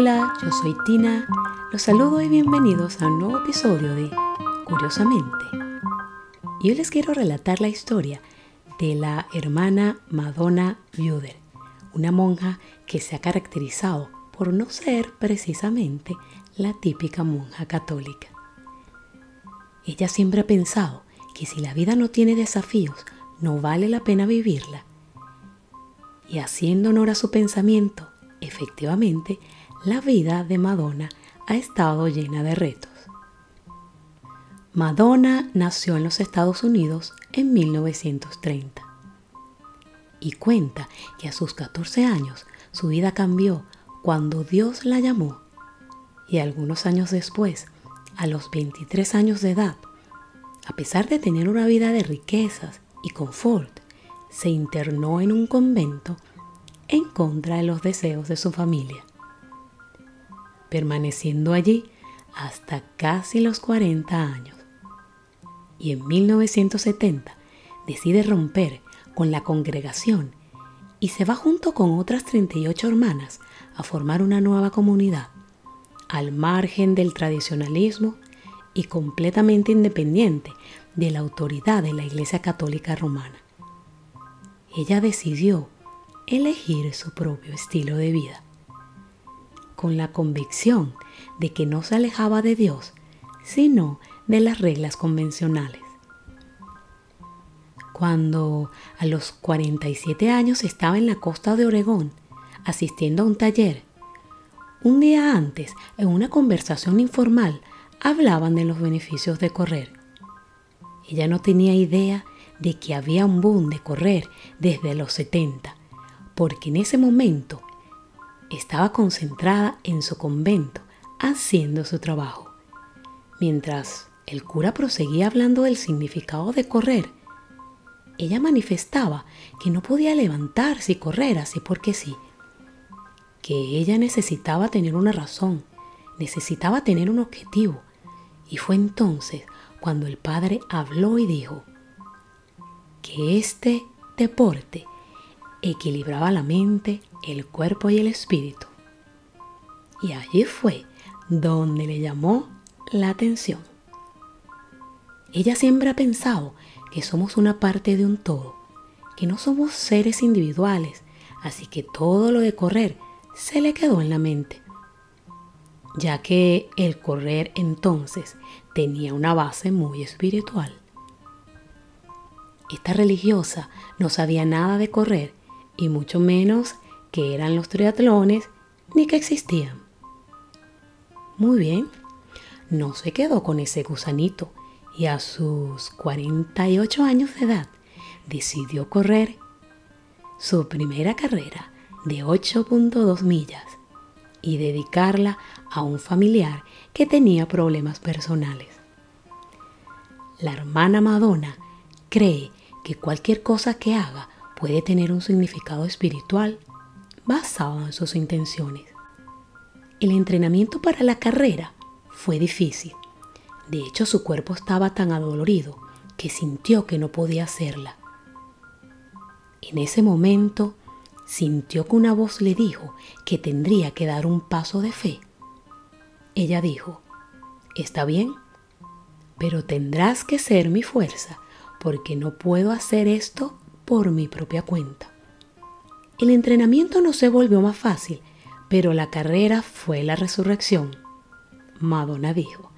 Hola, yo soy Tina. Los saludo y bienvenidos a un nuevo episodio de Curiosamente. Y hoy les quiero relatar la historia de la hermana Madonna Buder, una monja que se ha caracterizado por no ser precisamente la típica monja católica. Ella siempre ha pensado que si la vida no tiene desafíos, no vale la pena vivirla. Y haciendo honor a su pensamiento, efectivamente, la vida de Madonna ha estado llena de retos. Madonna nació en los Estados Unidos en 1930 y cuenta que a sus 14 años su vida cambió cuando Dios la llamó y algunos años después, a los 23 años de edad, a pesar de tener una vida de riquezas y confort, se internó en un convento en contra de los deseos de su familia, permaneciendo allí hasta casi los 40 años. Y en 1970 decide romper con la congregación y se va junto con otras 38 hermanas a formar una nueva comunidad, al margen del tradicionalismo y completamente independiente de la autoridad de la Iglesia Católica Romana. Ella decidió elegir su propio estilo de vida, con la convicción de que no se alejaba de Dios, sino de las reglas convencionales. Cuando a los 47 años estaba en la costa de Oregón asistiendo a un taller, un día antes, en una conversación informal, hablaban de los beneficios de correr. Ella no tenía idea de que había un boom de correr desde los 70 porque en ese momento estaba concentrada en su convento haciendo su trabajo. Mientras el cura proseguía hablando del significado de correr, ella manifestaba que no podía levantarse y correr así porque sí, que ella necesitaba tener una razón, necesitaba tener un objetivo. Y fue entonces cuando el padre habló y dijo que este deporte equilibraba la mente, el cuerpo y el espíritu. Y allí fue donde le llamó la atención. Ella siempre ha pensado que somos una parte de un todo, que no somos seres individuales, así que todo lo de correr se le quedó en la mente, ya que el correr entonces tenía una base muy espiritual. Esta religiosa no sabía nada de correr y mucho menos que eran los triatlones ni que existían. Muy bien, no se quedó con ese gusanito y a sus 48 años de edad decidió correr su primera carrera de 8.2 millas y dedicarla a un familiar que tenía problemas personales. La hermana Madonna cree que cualquier cosa que haga puede tener un significado espiritual basado en sus intenciones. El entrenamiento para la carrera fue difícil. De hecho, su cuerpo estaba tan adolorido que sintió que no podía hacerla. En ese momento, sintió que una voz le dijo que tendría que dar un paso de fe. Ella dijo, está bien, pero tendrás que ser mi fuerza porque no puedo hacer esto por mi propia cuenta. El entrenamiento no se volvió más fácil, pero la carrera fue la resurrección. Madonna dijo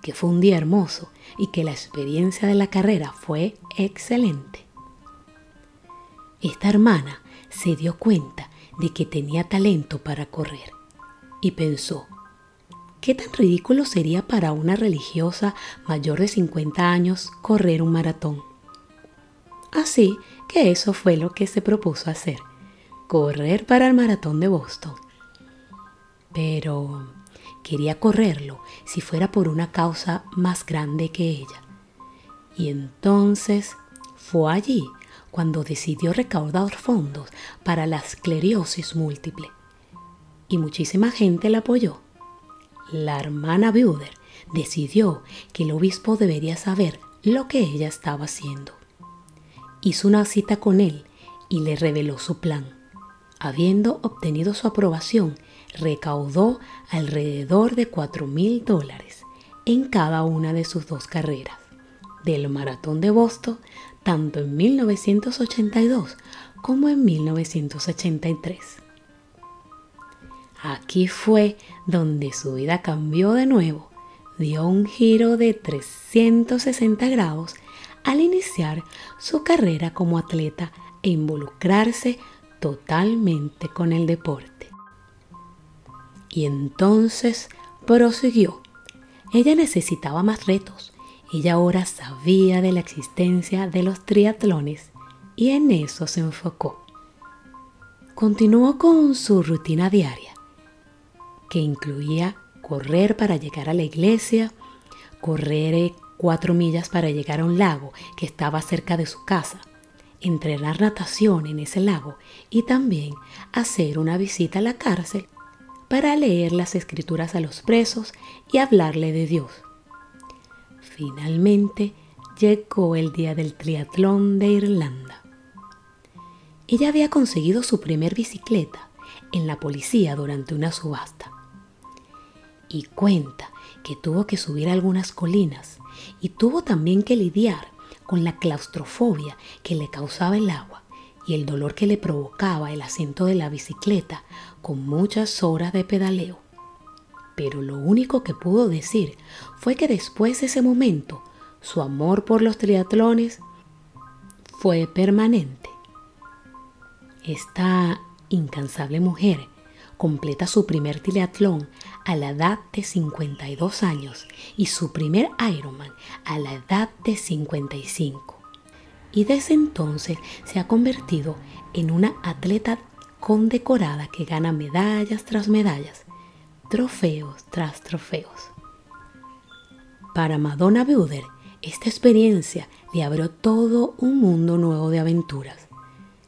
que fue un día hermoso y que la experiencia de la carrera fue excelente. Esta hermana se dio cuenta de que tenía talento para correr y pensó, ¿qué tan ridículo sería para una religiosa mayor de 50 años correr un maratón? Así que eso fue lo que se propuso hacer, correr para el maratón de Boston. Pero quería correrlo si fuera por una causa más grande que ella. Y entonces fue allí cuando decidió recaudar fondos para la esclerosis múltiple. Y muchísima gente la apoyó. La hermana Buder decidió que el obispo debería saber lo que ella estaba haciendo hizo una cita con él y le reveló su plan. Habiendo obtenido su aprobación, recaudó alrededor de 4 mil dólares en cada una de sus dos carreras, del maratón de Boston tanto en 1982 como en 1983. Aquí fue donde su vida cambió de nuevo, dio un giro de 360 grados al iniciar su carrera como atleta e involucrarse totalmente con el deporte. Y entonces prosiguió. Ella necesitaba más retos. Ella ahora sabía de la existencia de los triatlones y en eso se enfocó. Continuó con su rutina diaria, que incluía correr para llegar a la iglesia, correr cuatro millas para llegar a un lago que estaba cerca de su casa, entrenar natación en ese lago y también hacer una visita a la cárcel para leer las escrituras a los presos y hablarle de Dios. Finalmente llegó el día del triatlón de Irlanda. Ella había conseguido su primer bicicleta en la policía durante una subasta. Y cuenta que tuvo que subir algunas colinas y tuvo también que lidiar con la claustrofobia que le causaba el agua y el dolor que le provocaba el asiento de la bicicleta con muchas horas de pedaleo. Pero lo único que pudo decir fue que después de ese momento su amor por los triatlones fue permanente. Esta incansable mujer completa su primer triatlón a la edad de 52 años y su primer Ironman a la edad de 55. Y desde entonces se ha convertido en una atleta condecorada que gana medallas tras medallas, trofeos tras trofeos. Para Madonna Buder, esta experiencia le abrió todo un mundo nuevo de aventuras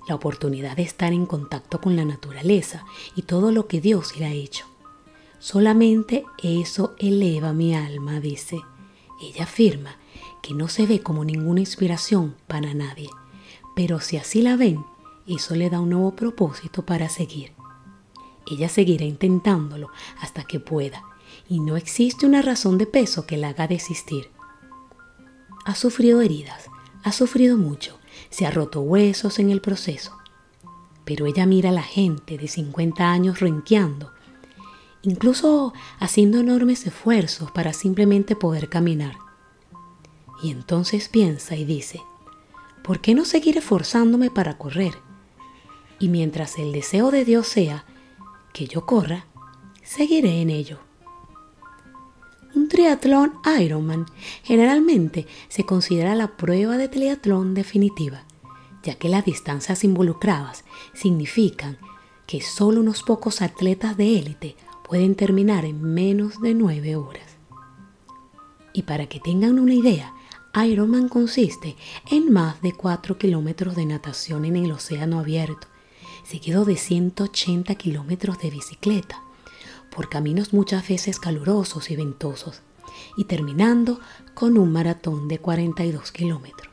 la oportunidad de estar en contacto con la naturaleza y todo lo que Dios le ha hecho. Solamente eso eleva mi alma, dice. Ella afirma que no se ve como ninguna inspiración para nadie, pero si así la ven, eso le da un nuevo propósito para seguir. Ella seguirá intentándolo hasta que pueda, y no existe una razón de peso que la haga desistir. Ha sufrido heridas, ha sufrido mucho, se ha roto huesos en el proceso. Pero ella mira a la gente de 50 años renqueando, incluso haciendo enormes esfuerzos para simplemente poder caminar. Y entonces piensa y dice, ¿por qué no seguir esforzándome para correr? Y mientras el deseo de Dios sea que yo corra, seguiré en ello. Un triatlón Ironman generalmente se considera la prueba de triatlón definitiva, ya que las distancias involucradas significan que solo unos pocos atletas de élite pueden terminar en menos de nueve horas. Y para que tengan una idea, Ironman consiste en más de 4 kilómetros de natación en el océano abierto, seguido de 180 kilómetros de bicicleta, por caminos muchas veces calurosos y ventosos, y terminando con un maratón de 42 kilómetros.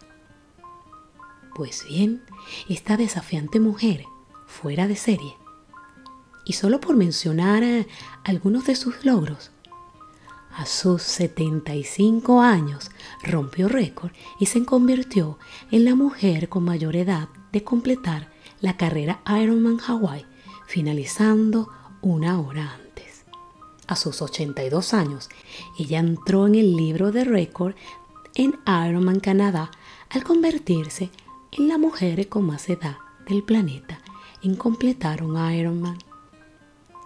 Pues bien, esta desafiante mujer, fuera de serie, y solo por mencionar eh, algunos de sus logros, a sus 75 años rompió récord y se convirtió en la mujer con mayor edad de completar la carrera Ironman Hawaii, finalizando una hora antes a sus 82 años, ella entró en el libro de récord en Ironman Canadá al convertirse en la mujer con más edad del planeta en completar un Ironman.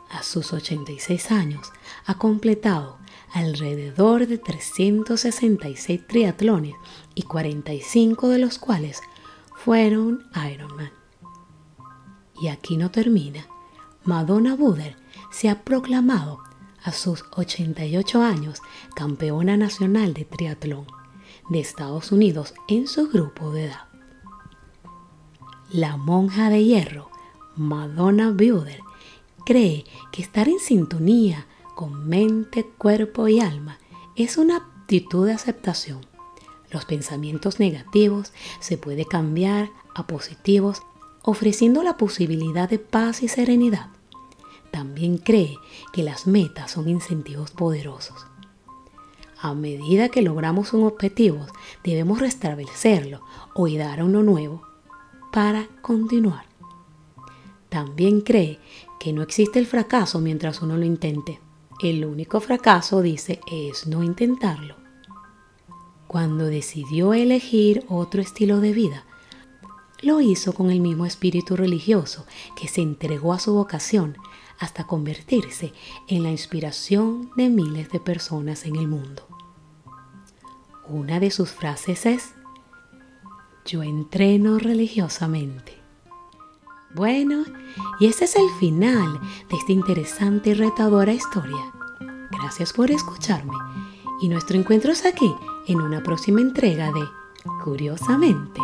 A sus 86 años ha completado alrededor de 366 triatlones y 45 de los cuales fueron Ironman. Y aquí no termina. Madonna Buder se ha proclamado a sus 88 años campeona nacional de triatlón de Estados Unidos en su grupo de edad. La monja de hierro, Madonna Buder, cree que estar en sintonía con mente, cuerpo y alma es una actitud de aceptación. Los pensamientos negativos se puede cambiar a positivos ofreciendo la posibilidad de paz y serenidad también cree que las metas son incentivos poderosos. A medida que logramos un objetivo, debemos restablecerlo o dar a uno nuevo para continuar. También cree que no existe el fracaso mientras uno lo intente. El único fracaso, dice, es no intentarlo. Cuando decidió elegir otro estilo de vida, lo hizo con el mismo espíritu religioso que se entregó a su vocación hasta convertirse en la inspiración de miles de personas en el mundo. Una de sus frases es, yo entreno religiosamente. Bueno, y ese es el final de esta interesante y retadora historia. Gracias por escucharme y nuestro encuentro es aquí en una próxima entrega de Curiosamente.